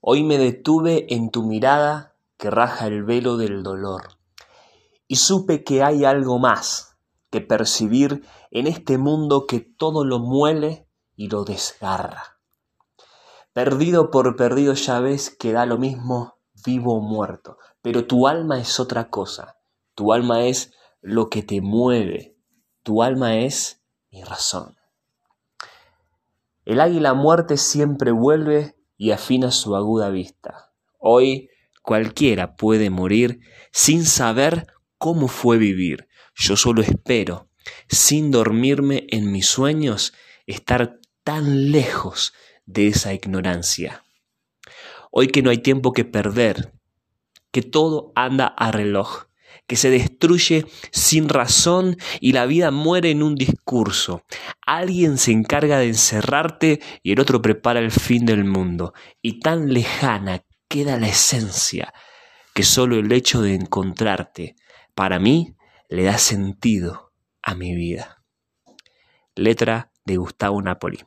Hoy me detuve en tu mirada que raja el velo del dolor. Y supe que hay algo más que percibir en este mundo que todo lo muele y lo desgarra. Perdido por perdido ya ves que da lo mismo vivo o muerto, pero tu alma es otra cosa. Tu alma es lo que te mueve. Tu alma es mi razón. El águila muerte siempre vuelve y afina su aguda vista. Hoy cualquiera puede morir sin saber cómo fue vivir. Yo solo espero, sin dormirme en mis sueños, estar tan lejos de esa ignorancia. Hoy que no hay tiempo que perder, que todo anda a reloj, que se destruye sin razón y la vida muere en un discurso. Alguien se encarga de encerrarte y el otro prepara el fin del mundo. Y tan lejana queda la esencia que solo el hecho de encontrarte, para mí, le da sentido a mi vida. Letra de Gustavo Napoli.